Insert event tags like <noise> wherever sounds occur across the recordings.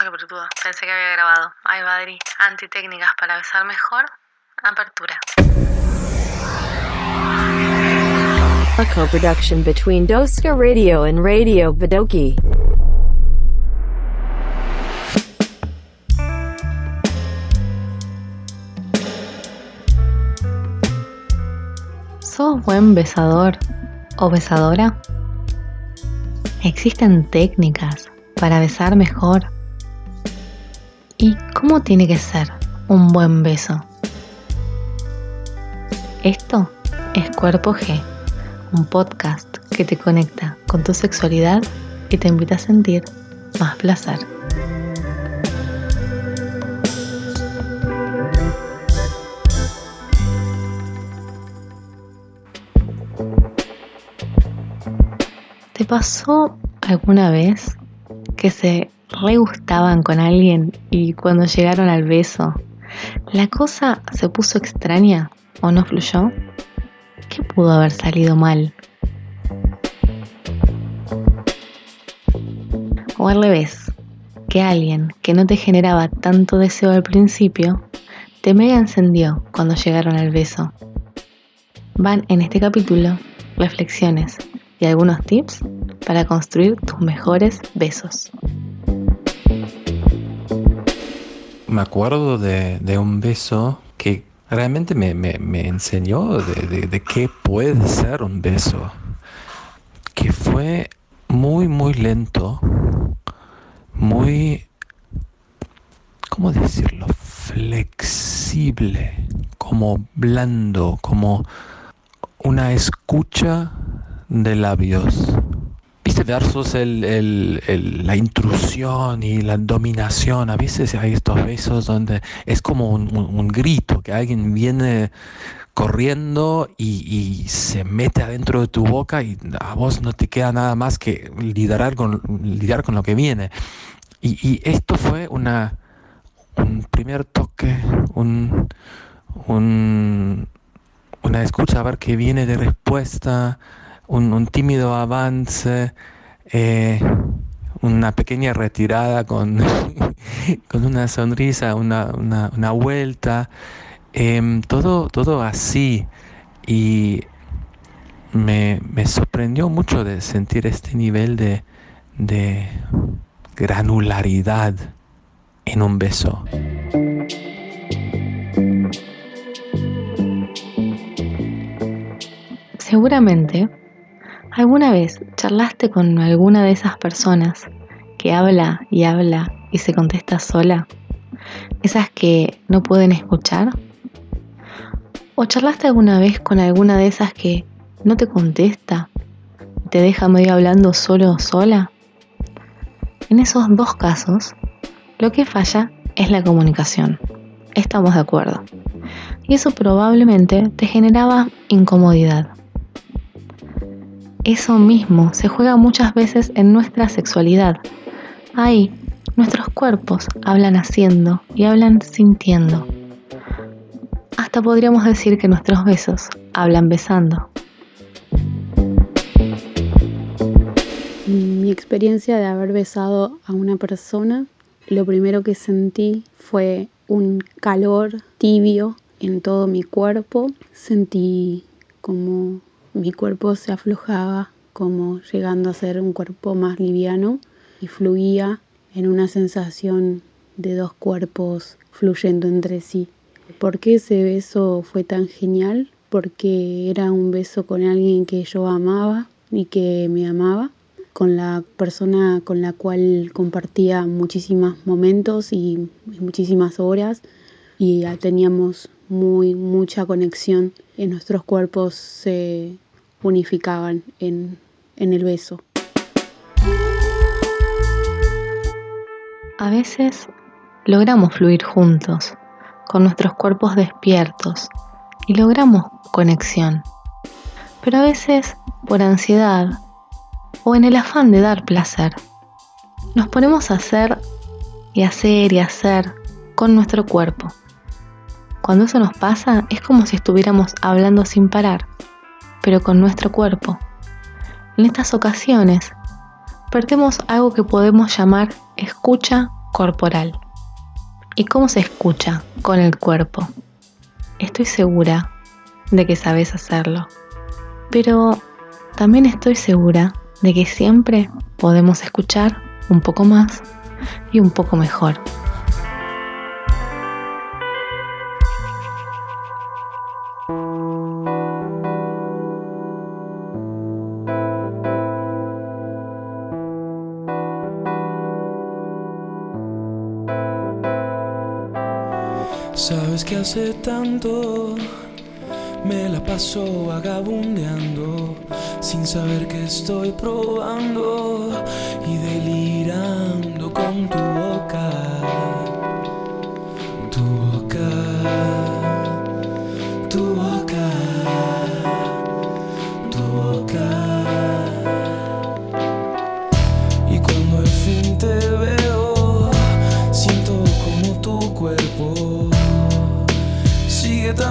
Ay, brutudo. Pensé que había grabado. Ay, Badri. Antitécnicas para besar mejor. Apertura. A co-production between Doska Radio and Radio Vidoki. ¿Sos buen besador o besadora? ¿Existen técnicas para besar mejor? ¿Y cómo tiene que ser un buen beso? Esto es Cuerpo G, un podcast que te conecta con tu sexualidad y te invita a sentir más placer. ¿Te pasó alguna vez que se re gustaban con alguien y cuando llegaron al beso, la cosa se puso extraña o no fluyó? ¿Qué pudo haber salido mal? O al revés, que alguien que no te generaba tanto deseo al principio, te mega encendió cuando llegaron al beso. Van en este capítulo reflexiones y algunos tips para construir tus mejores besos. Me acuerdo de, un beso que realmente me, enseñó de, de, qué puede ser un beso. Que fue muy, muy lento, muy, ¿cómo decirlo? Flexible, como blando, como una escucha de labios. Viste, versus el, la intrusión y la dominación. A veces hay estos besos donde es como un, grito, que alguien viene corriendo y, se mete adentro de tu boca y a vos no te queda nada más que lidiar con, lidiar con lo que viene. Y, esto fue una, un primer toque, un, una escucha a ver qué viene de respuesta, un, tímido avance, eh, una pequeña retirada con, <laughs> con una sonrisa, una, vuelta, em, todo, todo así. Y me, sorprendió mucho de sentir este nivel de, de granularidad en un beso. Seguramente ¿Alguna vez charlaste con alguna de esas personas que habla y habla y se contesta sola? ¿Esas que no pueden escuchar? ¿O charlaste alguna vez con alguna de esas que no te contesta te deja medio hablando solo o sola? En esos dos casos, lo que falla es la comunicación. Estamos de acuerdo. Y eso probablemente te generaba incomodidad eso mismo se juega muchas veces en nuestra sexualidad. Ahí, nuestros cuerpos hablan haciendo y hablan sintiendo. Hasta podríamos decir que nuestros besos hablan besando. Mi experiencia de haber besado a una persona, lo primero que sentí fue un calor tibio en todo mi cuerpo. Sentí como mi cuerpo se aflojaba como llegando a ser un cuerpo más liviano y fluía en una sensación de dos cuerpos fluyendo entre sí. ¿Por qué ese beso fue tan genial? Porque era un beso con alguien que yo amaba y que me amaba, con la persona con la cual compartía muchísimos momentos y muchísimas horas y teníamos muy mucha conexión y nuestros cuerpos se unificaban en, en el beso. A veces logramos fluir juntos, con nuestros cuerpos despiertos, y logramos conexión. Pero a veces, por ansiedad o en el afán de dar placer, nos ponemos a hacer y hacer y hacer con nuestro cuerpo. Cuando eso nos pasa es como si estuviéramos hablando sin parar pero con nuestro cuerpo. En estas ocasiones, perdemos algo que podemos llamar escucha corporal. ¿Y cómo se escucha con el cuerpo? Estoy segura de que sabes hacerlo, pero también estoy segura de que siempre podemos escuchar un poco más y un poco mejor. Sabes que hace tanto me la paso vagabundeando sin saber que estoy probando y delirando con tu boca,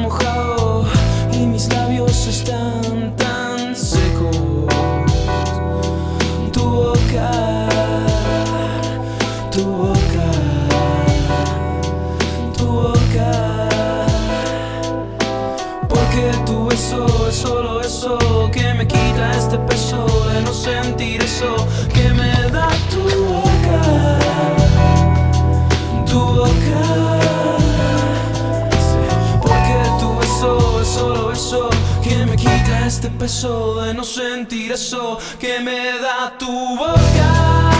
mojado y mis labios están de no sentir eso que me da tu boca.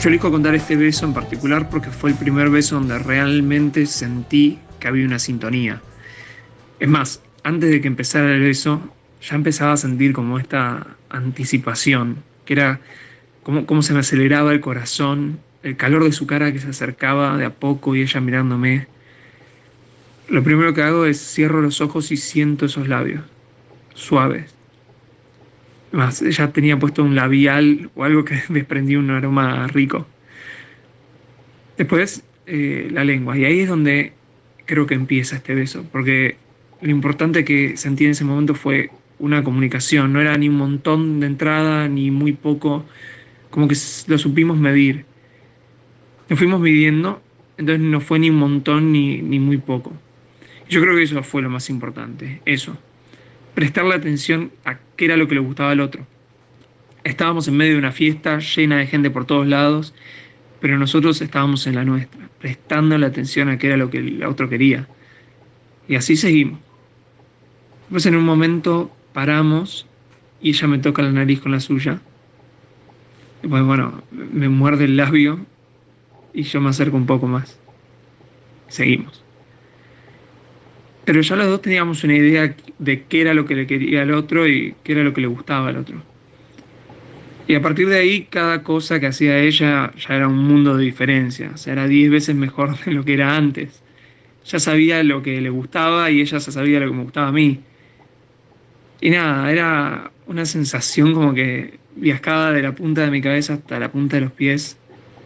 Yo elijo contar este beso en particular porque fue el primer beso donde realmente sentí que había una sintonía. Es más, antes de que empezara el beso, ya empezaba a sentir como esta anticipación, que era como, como se me aceleraba el corazón, el calor de su cara que se acercaba de a poco y ella mirándome. Lo primero que hago es cierro los ojos y siento esos labios, suaves. Más, ella tenía puesto un labial o algo que <laughs> desprendía un aroma rico. Después, eh, la lengua. Y ahí es donde creo que empieza este beso. Porque lo importante que sentí en ese momento fue una comunicación. No era ni un montón de entrada, ni muy poco. Como que lo supimos medir. Nos fuimos midiendo. Entonces no fue ni un montón ni, ni muy poco. Yo creo que eso fue lo más importante. Eso prestarle atención a qué era lo que le gustaba al otro. Estábamos en medio de una fiesta llena de gente por todos lados, pero nosotros estábamos en la nuestra, prestando atención a qué era lo que el otro quería. Y así seguimos. Después en un momento paramos y ella me toca la nariz con la suya. Pues bueno, me muerde el labio y yo me acerco un poco más. Seguimos. Pero ya los dos teníamos una idea de qué era lo que le quería al otro y qué era lo que le gustaba al otro. Y a partir de ahí, cada cosa que hacía ella ya era un mundo de diferencia. O sea, era diez veces mejor <laughs> de lo que era antes. Ya sabía lo que le gustaba y ella ya sabía lo que me gustaba a mí. Y nada, era una sensación como que viajaba de la punta de mi cabeza hasta la punta de los pies.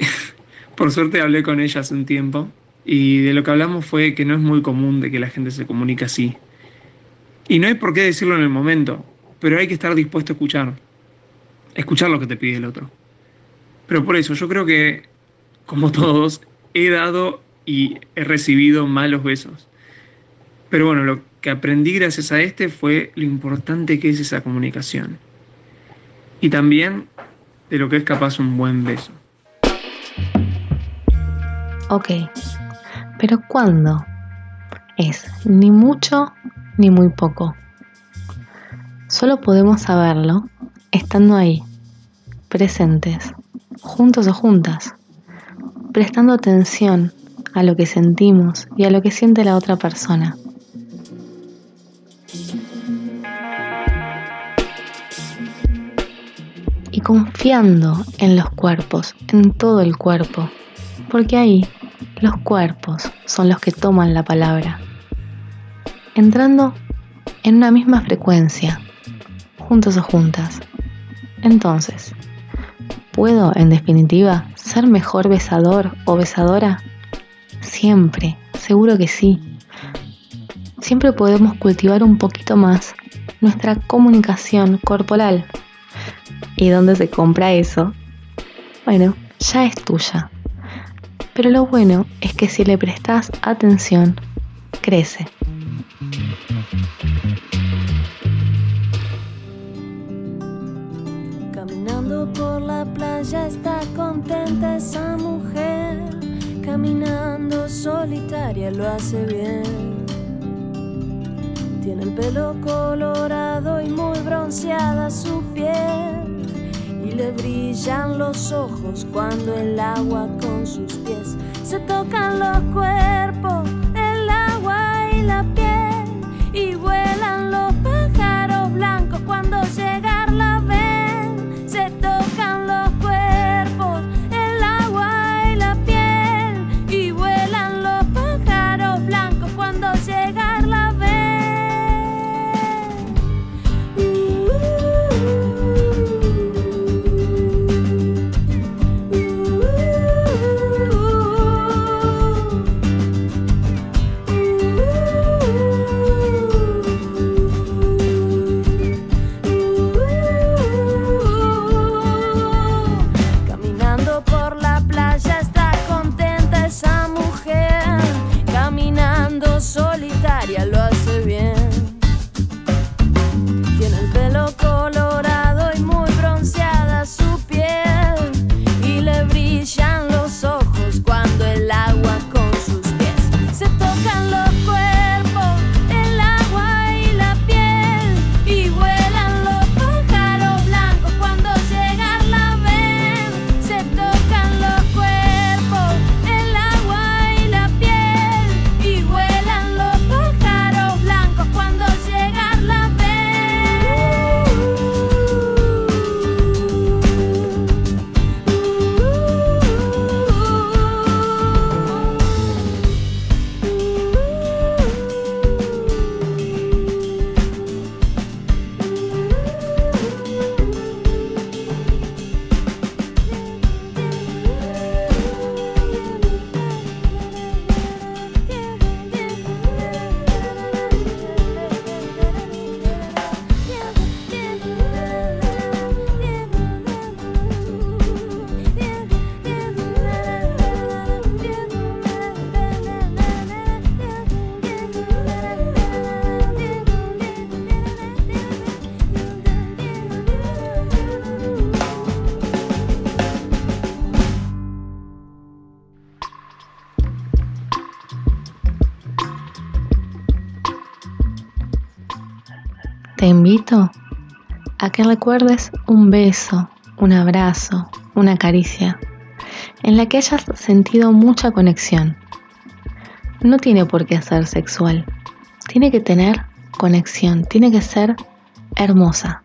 <laughs> Por suerte hablé con ella hace un tiempo y de lo que hablamos fue que no es muy común de que la gente se comunique así. Y no hay por qué decirlo en el momento, pero hay que estar dispuesto a escuchar. Escuchar lo que te pide el otro. Pero por eso yo creo que, como <laughs> todos, he dado y he recibido malos besos. Pero bueno, lo que aprendí gracias a este fue lo importante que es esa comunicación. Y también de lo que es capaz un buen beso. Ok, pero ¿cuándo? Es ni mucho ni muy poco. Solo podemos saberlo estando ahí, presentes, juntos o juntas, prestando atención a lo que sentimos y a lo que siente la otra persona. Y confiando en los cuerpos, en todo el cuerpo, porque ahí los cuerpos son los que toman la palabra, entrando en una misma frecuencia, juntos o juntas. Entonces, ¿puedo, en definitiva, ser mejor besador o besadora? Siempre, seguro que sí. Siempre podemos cultivar un poquito más nuestra comunicación corporal. ¿Y dónde se compra eso? Bueno, ya es tuya. Pero lo bueno es que si le prestas atención, crece. Caminando por la playa está contenta esa mujer. Caminando solitaria lo hace bien. Tiene el pelo colorado y muy bronceada su piel. Brillan los ojos cuando el agua con sus pies se tocan los cuerpos, el agua y la piel. Invito a que recuerdes un beso, un abrazo, una caricia, en la que hayas sentido mucha conexión. No tiene por qué ser sexual, tiene que tener conexión, tiene que ser hermosa.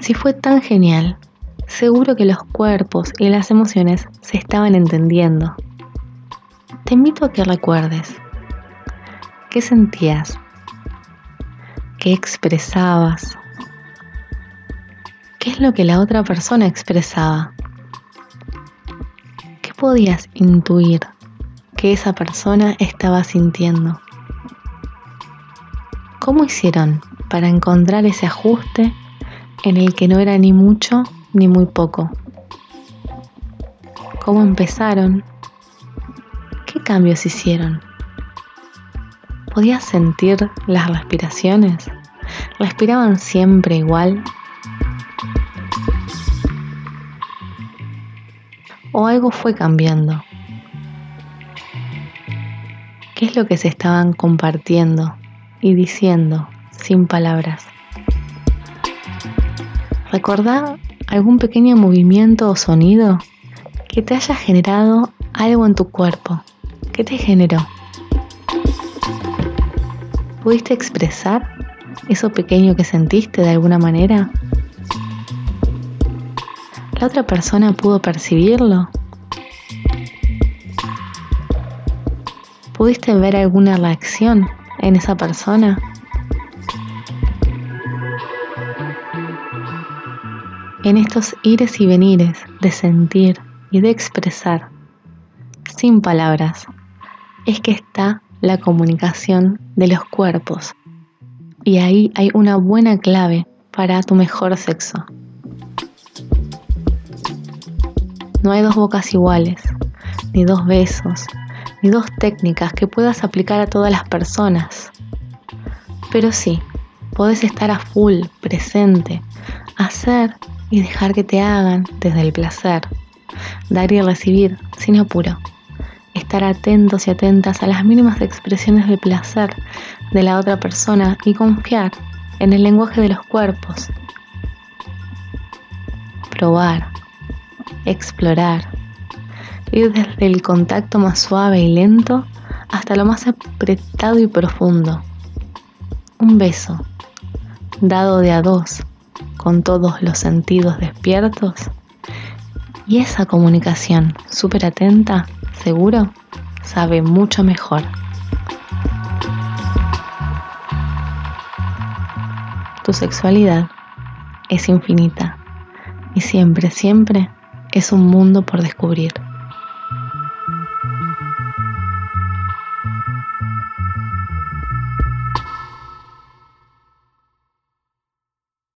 Si fue tan genial, seguro que los cuerpos y las emociones se estaban entendiendo. Te invito a que recuerdes qué sentías qué expresabas, qué es lo que la otra persona expresaba, qué podías intuir que esa persona estaba sintiendo, cómo hicieron para encontrar ese ajuste en el que no era ni mucho ni muy poco, cómo empezaron, qué cambios hicieron. ¿Podías sentir las respiraciones? ¿Respiraban siempre igual? ¿O algo fue cambiando? ¿Qué es lo que se estaban compartiendo y diciendo sin palabras? ¿Recordá algún pequeño movimiento o sonido que te haya generado algo en tu cuerpo? ¿Qué te generó? ¿Pudiste expresar eso pequeño que sentiste de alguna manera? ¿La otra persona pudo percibirlo? ¿Pudiste ver alguna reacción en esa persona? En estos ires y venires de sentir y de expresar sin palabras es que está la comunicación de los cuerpos. Y ahí hay una buena clave para tu mejor sexo. No hay dos bocas iguales, ni dos besos, ni dos técnicas que puedas aplicar a todas las personas. Pero sí, podés estar a full, presente, hacer y dejar que te hagan desde el placer, dar y recibir sin apuro, estar atentos y atentas a las mínimas expresiones de placer de la otra persona y confiar en el lenguaje de los cuerpos. Probar, explorar, ir desde el contacto más suave y lento hasta lo más apretado y profundo. Un beso, dado de a dos, con todos los sentidos despiertos. Y esa comunicación súper atenta, seguro, sabe mucho mejor. Tu sexualidad es infinita y siempre, siempre es un mundo por descubrir.